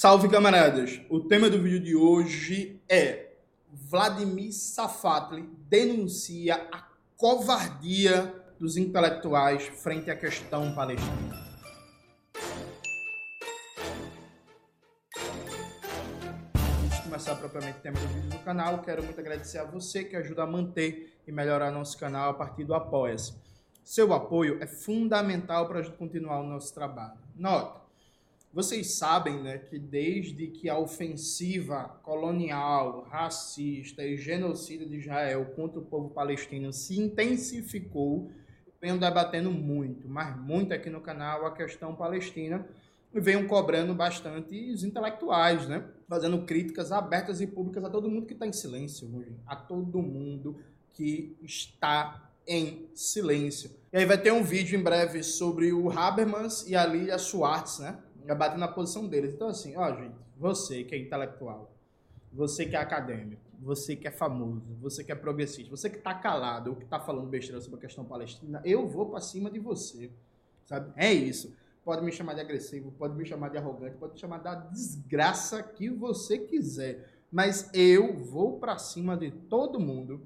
Salve camaradas! O tema do vídeo de hoje é Vladimir Safatli denuncia a covardia dos intelectuais frente à questão palestina. Antes de começar propriamente o tema do vídeo do canal, quero muito agradecer a você que ajuda a manter e melhorar nosso canal a partir do Apoia-se. Seu apoio é fundamental para a gente continuar o nosso trabalho. Nota, vocês sabem né, que desde que a ofensiva colonial, racista e genocida de Israel contra o povo palestino se intensificou, venho debatendo muito, mas muito aqui no canal a questão palestina e venham cobrando bastante os intelectuais, né? Fazendo críticas abertas e públicas a todo mundo que está em silêncio hoje, a todo mundo que está em silêncio. E aí vai ter um vídeo em breve sobre o Habermas e a Lilia Schwartz, né? Já batendo na posição deles. Então, assim, ó, gente, você que é intelectual, você que é acadêmico, você que é famoso, você que é progressista, você que tá calado ou que tá falando besteira sobre a questão palestina, eu vou para cima de você, sabe? É isso. Pode me chamar de agressivo, pode me chamar de arrogante, pode me chamar da desgraça que você quiser, mas eu vou para cima de todo mundo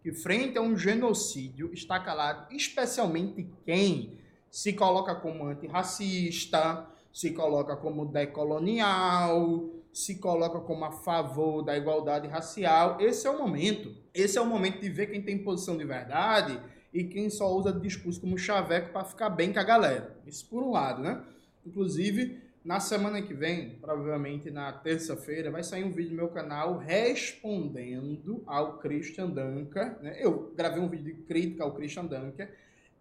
que frente a um genocídio está calado, especialmente quem se coloca como antirracista, se coloca como decolonial, se coloca como a favor da igualdade racial. Esse é o momento. Esse é o momento de ver quem tem posição de verdade e quem só usa discurso como chaveco para ficar bem com a galera. Isso por um lado, né? Inclusive, na semana que vem, provavelmente na terça-feira, vai sair um vídeo no meu canal respondendo ao Christian Dunker. Né? Eu gravei um vídeo de crítica ao Christian Dunker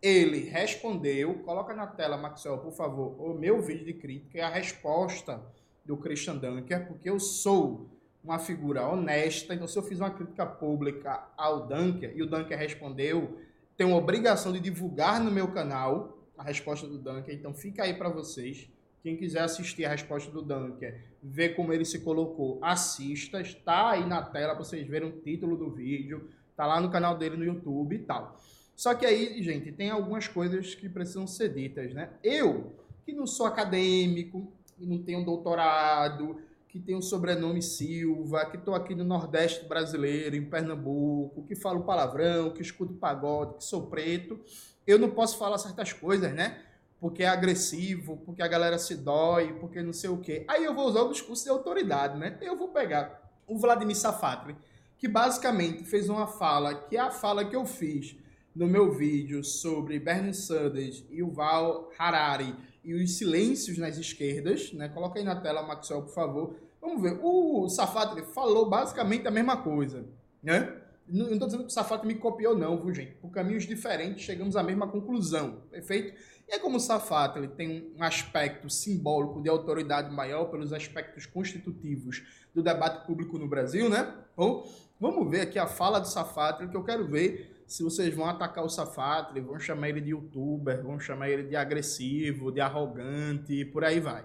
ele respondeu, coloca na tela, Maxwell, por favor, o meu vídeo de crítica é a resposta do Christian Dunker, porque eu sou uma figura honesta, então se eu fiz uma crítica pública ao Dunker e o Dunker respondeu, tenho obrigação de divulgar no meu canal a resposta do Dunker, então fica aí para vocês. Quem quiser assistir a resposta do Dunker, ver como ele se colocou, assista, está aí na tela para vocês verem o título do vídeo, tá lá no canal dele no YouTube e tal. Só que aí, gente, tem algumas coisas que precisam ser ditas, né? Eu, que não sou acadêmico, que não tenho doutorado, que tenho o sobrenome Silva, que estou aqui no Nordeste brasileiro, em Pernambuco, que falo palavrão, que escuto pagode, que sou preto, eu não posso falar certas coisas, né? Porque é agressivo, porque a galera se dói, porque não sei o quê. Aí eu vou usar o discurso de autoridade, né? Eu vou pegar o Vladimir Safatli, que basicamente fez uma fala, que é a fala que eu fiz no meu vídeo sobre Bernie Sanders e o Val Harari e os silêncios nas esquerdas, né? Coloca aí na tela, Maxwell, por favor. Vamos ver. O Safat falou basicamente a mesma coisa, né? Não estou dizendo que o Safat me copiou, não, viu, gente? Por caminhos diferentes, chegamos à mesma conclusão, perfeito? E é como o Safat ele tem um aspecto simbólico de autoridade maior pelos aspectos constitutivos do debate público no Brasil, né? Então, vamos ver aqui a fala do Safat, que eu quero ver se vocês vão atacar o Safatli, vão chamar ele de youtuber, vão chamar ele de agressivo, de arrogante, e por aí vai.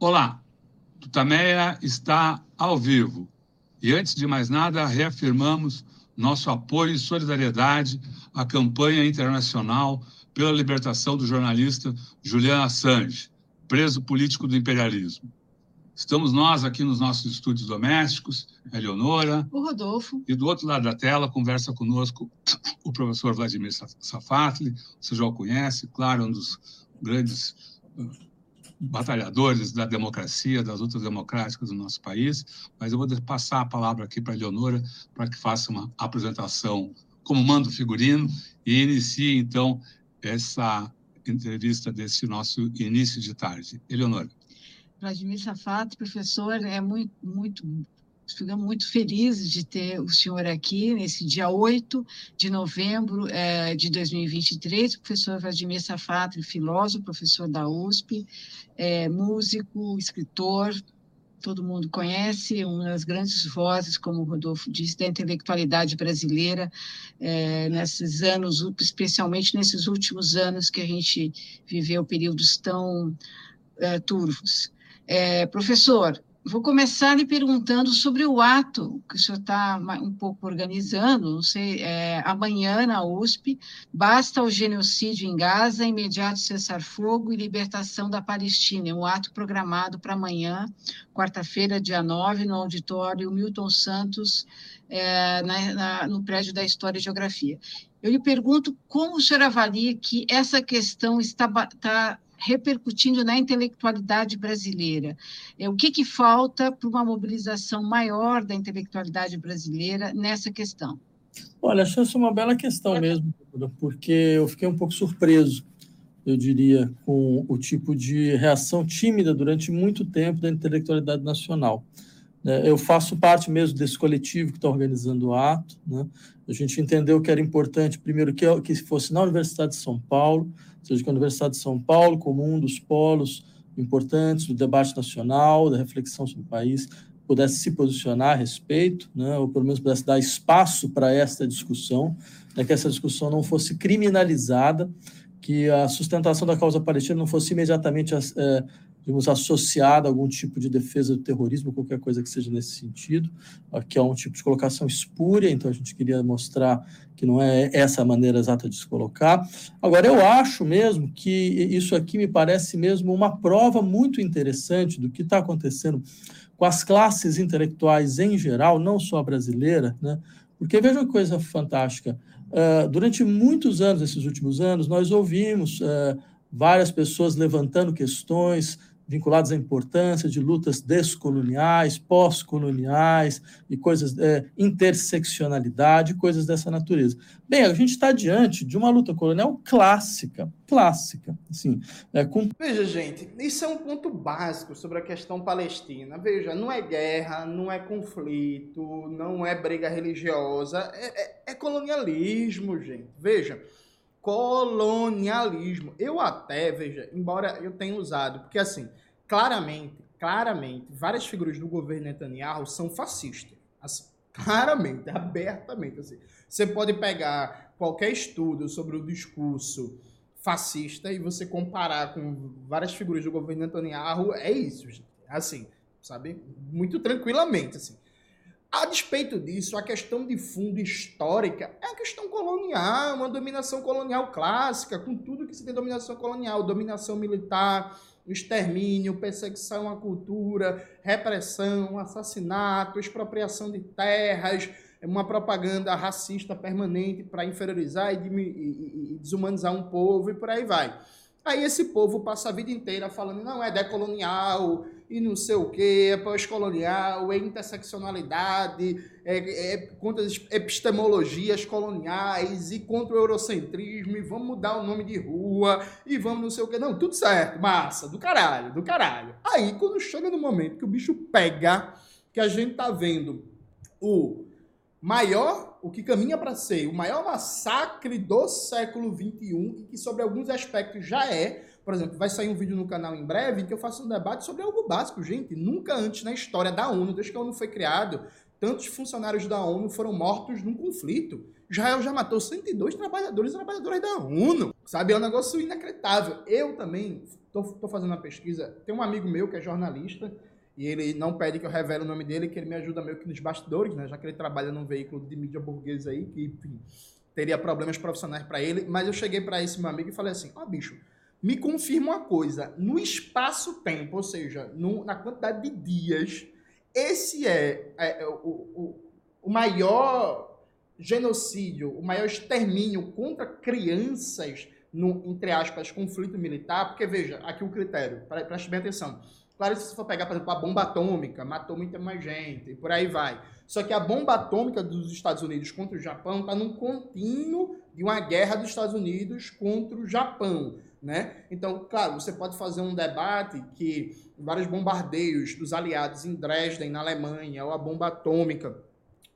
Olá, Tutameia está ao vivo. E antes de mais nada, reafirmamos nosso apoio e solidariedade à campanha internacional pela libertação do jornalista Julian Assange, preso político do imperialismo. Estamos nós aqui nos nossos estúdios domésticos, a Eleonora. O Rodolfo. E do outro lado da tela, conversa conosco o professor Vladimir Safatli, você já o conhece, claro, um dos grandes uh, batalhadores da democracia, das lutas democráticas do nosso país, mas eu vou passar a palavra aqui para a Eleonora para que faça uma apresentação como mando figurino e inicie, então, essa entrevista desse nosso início de tarde. Eleonora. Vladimir Safato, professor, é muito, muito, ficamos muito felizes de ter o senhor aqui nesse dia 8 de novembro é, de 2023. O professor Vladimir Safato, filósofo, professor da USP, é, músico, escritor, todo mundo conhece, uma das grandes vozes, como o Rodolfo disse, da intelectualidade brasileira é, nesses anos, especialmente nesses últimos anos que a gente viveu períodos tão é, turvos. É, professor, Vou começar lhe perguntando sobre o ato que o senhor está um pouco organizando, não sei, é, amanhã na USP, basta o genocídio em Gaza, imediato cessar-fogo e libertação da Palestina, é um ato programado para amanhã, quarta-feira, dia 9, no auditório Milton Santos, é, na, na, no prédio da História e Geografia. Eu lhe pergunto como o senhor avalia que essa questão está, está repercutindo na intelectualidade brasileira. É, o que, que falta para uma mobilização maior da intelectualidade brasileira nessa questão? Olha, acho essa uma bela questão mesmo, porque eu fiquei um pouco surpreso, eu diria, com o tipo de reação tímida durante muito tempo da intelectualidade nacional. É, eu faço parte mesmo desse coletivo que está organizando o ato. Né? A gente entendeu que era importante, primeiro, que, que fosse na Universidade de São Paulo, ou seja, que a Universidade de São Paulo, como um dos polos importantes do debate nacional, da reflexão sobre o país, pudesse se posicionar a respeito, né, ou pelo menos pudesse dar espaço para esta discussão, né, que essa discussão não fosse criminalizada, que a sustentação da causa palestina não fosse imediatamente é, digamos, associada a algum tipo de defesa do terrorismo, qualquer coisa que seja nesse sentido, que é um tipo de colocação espúria, então a gente queria mostrar que não é essa a maneira exata de se colocar. Agora, eu acho mesmo que isso aqui me parece mesmo uma prova muito interessante do que está acontecendo com as classes intelectuais em geral, não só a brasileira, né? porque veja uma coisa fantástica, uh, durante muitos anos, esses últimos anos, nós ouvimos uh, várias pessoas levantando questões, vinculados à importância de lutas descoloniais, pós-coloniais e coisas, é, interseccionalidade, coisas dessa natureza. Bem, a gente está diante de uma luta colonial clássica, clássica, assim. É, com... Veja, gente, isso é um ponto básico sobre a questão palestina. Veja, não é guerra, não é conflito, não é briga religiosa, é, é, é colonialismo, gente. Veja, colonialismo. Eu até, veja, embora eu tenha usado, porque assim, claramente, claramente, várias figuras do governo Netanyahu são fascistas. Assim, claramente, abertamente. Assim. Você pode pegar qualquer estudo sobre o discurso fascista e você comparar com várias figuras do governo Netanyahu, é isso, gente. Assim, sabe? Muito tranquilamente, assim. A despeito disso, a questão de fundo histórica é a questão colonial, uma dominação colonial clássica, com tudo que se tem dominação colonial, dominação militar, extermínio, perseguição à cultura, repressão, assassinato, expropriação de terras, uma propaganda racista permanente para inferiorizar e, desumanizar um povo e por aí vai. Aí esse povo passa a vida inteira falando, não, é decolonial, e não sei o que, é pós-colonial, é interseccionalidade, é, é, contra as epistemologias coloniais e contra o eurocentrismo, e vamos mudar o nome de rua, e vamos não sei o que. Não, tudo certo, massa, do caralho, do caralho. Aí, quando chega no momento que o bicho pega, que a gente tá vendo o maior, o que caminha para ser o maior massacre do século XXI, e que sobre alguns aspectos já é. Por exemplo, vai sair um vídeo no canal em breve em que eu faço um debate sobre algo básico, gente. Nunca antes na história da ONU, desde que a ONU foi criado, tantos funcionários da ONU foram mortos num conflito. Israel já matou 102 trabalhadores e trabalhadoras da ONU. Sabe, é um negócio inacreditável. Eu também estou fazendo uma pesquisa. Tem um amigo meu que é jornalista, e ele não pede que eu revele o nome dele, que ele me ajuda meio que nos bastidores, né? Já que ele trabalha num veículo de mídia burguesa aí, que enfim, teria problemas profissionais para ele. Mas eu cheguei para esse meu amigo e falei assim: ó, oh, bicho, me confirma uma coisa. No espaço-tempo, ou seja, no, na quantidade de dias, esse é, é, é o, o, o maior genocídio, o maior extermínio contra crianças no, entre aspas, conflito militar, porque veja, aqui o critério, preste bem atenção. Claro se você for pegar, por exemplo, a bomba atômica, matou muita mais gente, e por aí vai. Só que a bomba atômica dos Estados Unidos contra o Japão está num contínuo de uma guerra dos Estados Unidos contra o Japão. Né? Então, claro, você pode fazer um debate que vários bombardeios dos aliados em Dresden, na Alemanha, ou a bomba atômica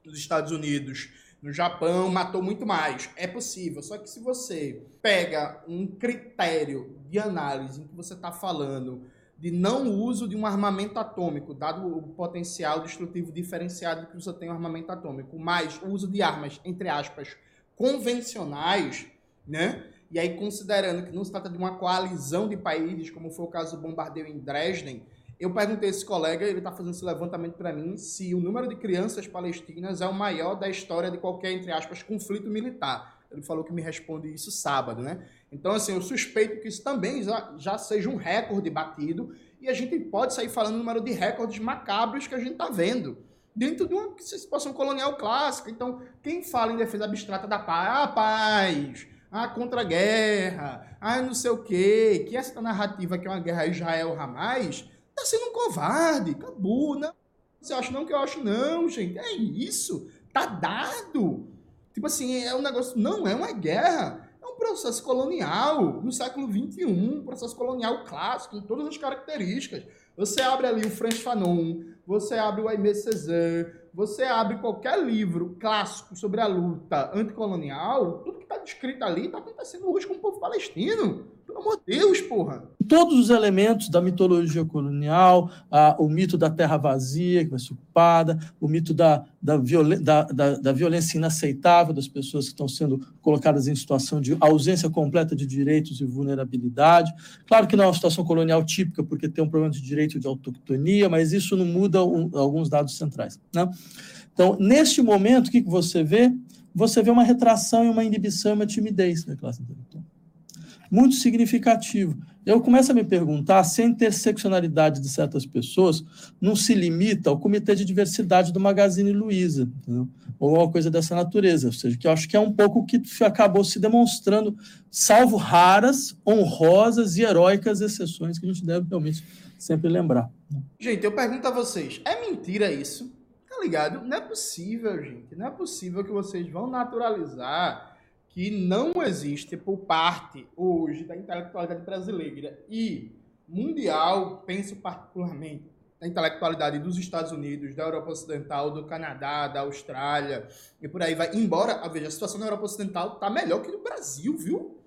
dos Estados Unidos no Japão matou muito mais. É possível. Só que se você pega um critério de análise em que você está falando de não uso de um armamento atômico, dado o potencial destrutivo diferenciado que você tem um armamento atômico, mas o uso de armas, entre aspas, convencionais, né? E aí, considerando que não se trata de uma coalizão de países, como foi o caso do bombardeio em Dresden, Eu perguntei a esse colega, ele está fazendo esse levantamento para mim, se o número de crianças palestinas é o maior da história de qualquer, entre aspas, conflito militar. Ele falou que me responde isso sábado, né? Então, assim, eu suspeito que isso também já, já seja um recorde batido e a gente pode sair falando número de recordes macabros que a gente está vendo dentro de uma situação colonial clássica. Então, quem fala em defesa abstrata da paz, ah, paz, ah, contra a guerra, ah, não sei o quê, que essa narrativa que é uma guerra Israel-Hamas, tá sendo um covarde, acabou, não. Você acha não que eu acho não, gente? É isso, tá dado. Tipo assim, é um negócio, não é uma guerra, é um processo colonial no século XXI, um processo colonial clássico, em todas as características. Você abre ali o Franz Fanon, você abre o Aimé Césaire, você abre qualquer livro clássico sobre a luta anticolonial, tudo que está descrito ali está acontecendo hoje com o povo palestino. Pelo amor de Deus, porra. Todos os elementos da mitologia colonial, a, o mito da terra vazia, que vai ser ocupada, o mito da, da, da, da, violência inaceitável das pessoas que estão sendo colocadas em situação de ausência completa de direitos e vulnerabilidade. Claro que não é uma situação colonial típica, porque tem um problema de direito de autoctonia, mas isso não muda um, alguns dados centrais. Né? Então, neste momento, o que, que você vê? Você vê uma retração e uma inibição e uma timidez da classe intelectual muito significativo. Eu começo a me perguntar se a interseccionalidade de certas pessoas não se limita ao Comitê de Diversidade do Magazine Luiza, ou alguma coisa dessa natureza, ou seja, que eu acho que é um pouco o que acabou se demonstrando, salvo raras, honrosas e heróicas exceções que a gente deve realmente sempre lembrar. Gente, eu pergunto a vocês, é mentira isso? Tá ligado? Não é possível, gente, não é possível que vocês vão naturalizar que não existe por parte hoje da intelectualidade brasileira e mundial, penso particularmente na intelectualidade dos Estados Unidos, da Europa Ocidental, do Canadá, da Austrália e por aí vai. Embora, veja, a situação na Europa Ocidental está melhor que no Brasil, viu?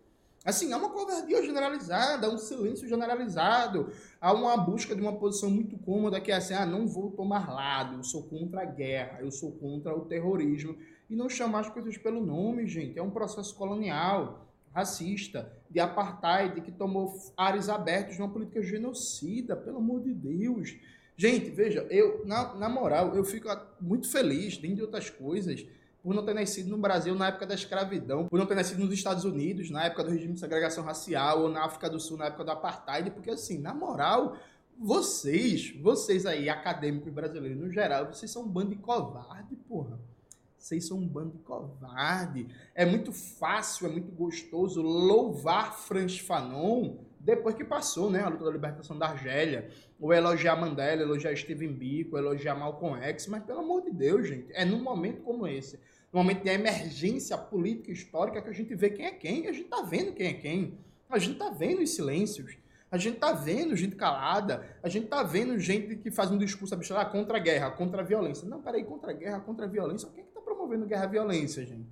Assim, há uma covardia generalizada, há um silêncio generalizado, há uma busca de uma posição muito cômoda que é assim, ah, não vou tomar lado, eu sou contra a guerra, eu sou contra o terrorismo e não chamar as coisas pelo nome, gente. É um processo colonial, racista, de apartheid, que tomou áreas abertas de uma política genocida, pelo amor de Deus. Gente, veja, eu, na, na moral, eu fico muito feliz, dentre outras coisas, por não ter nascido no Brasil na época da escravidão, por não ter nascido nos Estados Unidos na época do regime de segregação racial, ou na África do Sul na época do apartheid, porque assim, na moral, vocês, vocês aí, acadêmicos brasileiros no geral, vocês são um bando de covarde, porra vocês são um bando de covarde. É muito fácil, é muito gostoso louvar Franz Fanon depois que passou né, a luta da libertação da Argélia, ou elogiar Mandela, elogiar Steven Biko, elogiar Malcolm X, mas pelo amor de Deus, gente, é num momento como esse, num momento de emergência política histórica que a gente vê quem é quem, e a gente está vendo quem é quem, a gente está vendo os silêncios, a gente está vendo gente calada, a gente está vendo gente que faz um discurso abstrato contra a guerra, contra a violência. Não, peraí, contra a guerra, contra a violência, é que está promovendo guerra e violência, gente?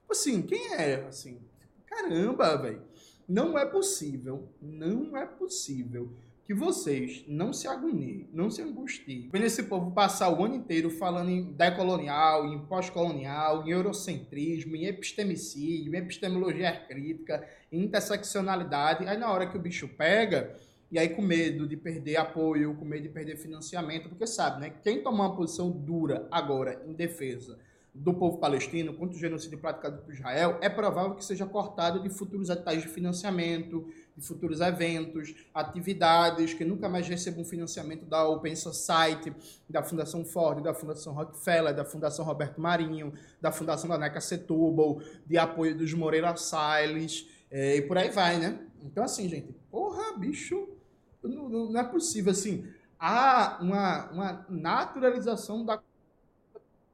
Tipo assim, quem é? Assim, caramba, velho. Não é possível, não é possível que vocês não se agoniem, não se angustiem. Vendo esse povo passar o ano inteiro falando em decolonial, em pós-colonial, em eurocentrismo, em epistemicídio, em epistemologia crítica, em interseccionalidade. Aí na hora que o bicho pega, e aí com medo de perder apoio, com medo de perder financiamento, porque sabe, né? Quem tomar uma posição dura agora em defesa do povo palestino contra o genocídio praticado por Israel, é provável que seja cortado de futuros editais de financiamento, de futuros eventos, atividades que nunca mais recebam financiamento da Open Society, da Fundação Ford, da Fundação Rockefeller, da Fundação Roberto Marinho, da Fundação da NECA Setúbal, de apoio dos Moreira Salles, é, e por aí vai, né? Então, assim, gente, porra, bicho, não, não é possível, assim, há uma, uma naturalização da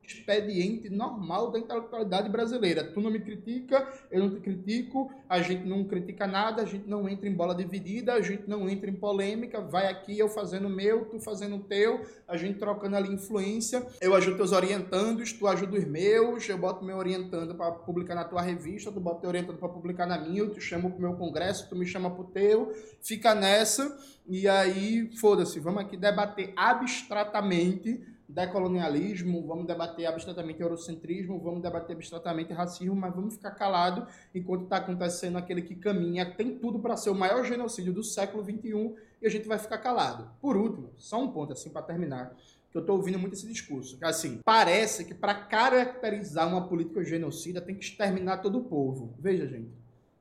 expediente normal da intelectualidade brasileira. Tu não me critica, eu não te critico, a gente não critica nada, a gente não entra em bola dividida, a gente não entra em polêmica, vai aqui eu fazendo o meu, tu fazendo o teu, a gente trocando ali influência, eu ajudo teus orientandos, tu ajuda os meus, eu boto meu orientando para publicar na tua revista, tu bota teu orientando para publicar na minha, eu te chamo pro meu congresso, tu me chama pro teu, fica nessa, e aí, foda-se, vamos aqui debater abstratamente decolonialismo, vamos debater abstratamente eurocentrismo, vamos debater abstratamente racismo, mas vamos ficar calado enquanto está acontecendo aquele que caminha, tem tudo para ser o maior genocídio do século XXI e a gente vai ficar calado. Por último, só um ponto assim para terminar, que eu estou ouvindo muito esse discurso, que assim, parece que para caracterizar uma política genocida tem que exterminar todo o povo. Veja, gente,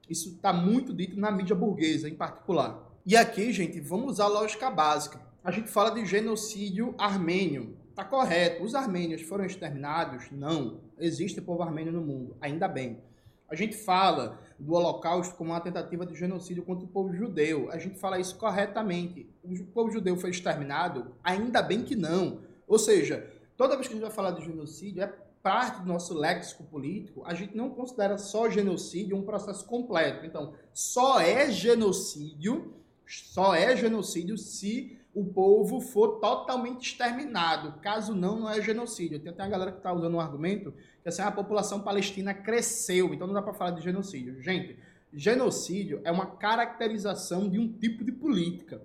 isso está muito dito na mídia burguesa em particular. E aqui, gente, vamos usar a lógica básica. A gente fala de genocídio armênio. Tá correto. Os armênios foram exterminados? Não. Existe povo armênio no mundo, ainda bem. A gente fala do Holocausto como uma tentativa de genocídio contra o povo judeu. A gente fala isso corretamente. O povo judeu foi exterminado? Ainda bem que não. Ou seja, toda vez que a gente vai falar de genocídio, é parte do nosso léxico político, a gente não considera só genocídio um processo completo. Então, só é genocídio, só é genocídio se o povo for totalmente exterminado. Caso não, não é genocídio. Tem até a galera que está usando um argumento que assim, a população palestina cresceu, então não dá para falar de genocídio. Gente, genocídio é uma caracterização de um tipo de política.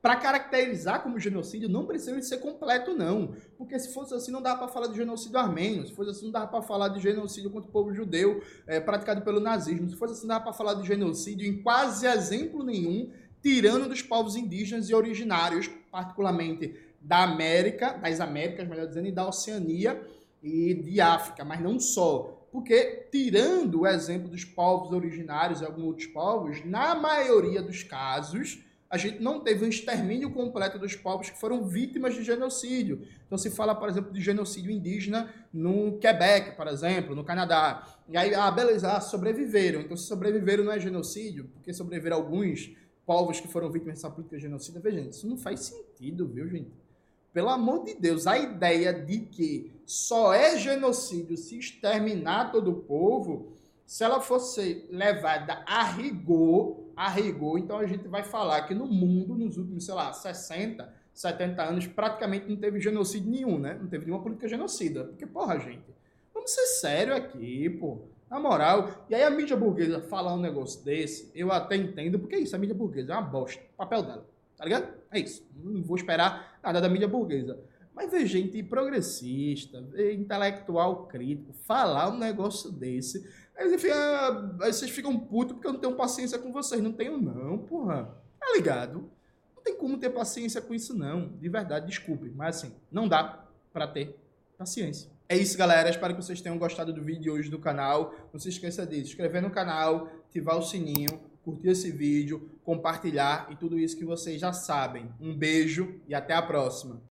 Para caracterizar como genocídio, não precisa ser completo, não. Porque se fosse assim, não dá para falar de genocídio armênio. Se fosse assim, não dá para falar de genocídio contra o povo judeu é, praticado pelo nazismo. Se fosse assim, não dá para falar de genocídio em quase exemplo nenhum tirando dos povos indígenas e originários, particularmente da América, das Américas, melhor dizendo, e da Oceania e de África, mas não só. Porque, tirando o exemplo dos povos originários e alguns outros povos, na maioria dos casos, a gente não teve um extermínio completo dos povos que foram vítimas de genocídio. Então se fala, por exemplo, de genocídio indígena no Quebec, por exemplo, no Canadá. E aí, ah, beleza, ah, sobreviveram. Então se sobreviveram não é genocídio, porque sobreviveram alguns povos que foram vítimas dessa política genocida. Veja, gente, isso não faz sentido, viu, gente? Pelo amor de Deus, a ideia de que só é genocídio se exterminar todo o povo, se ela fosse levada a rigor, a rigor, então a gente vai falar que no mundo, nos últimos, sei lá, 60, 70 anos, praticamente não teve genocídio nenhum, né? Não teve nenhuma política genocida. Porque, porra, gente, vamos ser sério aqui, pô. Na moral, e aí a mídia burguesa falar um negócio desse, eu até entendo, porque é isso, a mídia burguesa é uma bosta. Papel dela, tá ligado? É isso. Não vou esperar nada da mídia burguesa. Mas ver gente progressista, ver intelectual crítico, falar um negócio desse. Aí, enfim, aí vocês ficam putos porque eu não tenho paciência com vocês. Não tenho, não, porra. Tá ligado? Não tem como ter paciência com isso, não. De verdade, desculpe. Mas assim, não dá para ter paciência. É isso, galera. Espero que vocês tenham gostado do vídeo de hoje do canal. Não se esqueça de se inscrever no canal, ativar o sininho, curtir esse vídeo, compartilhar e tudo isso que vocês já sabem. Um beijo e até a próxima.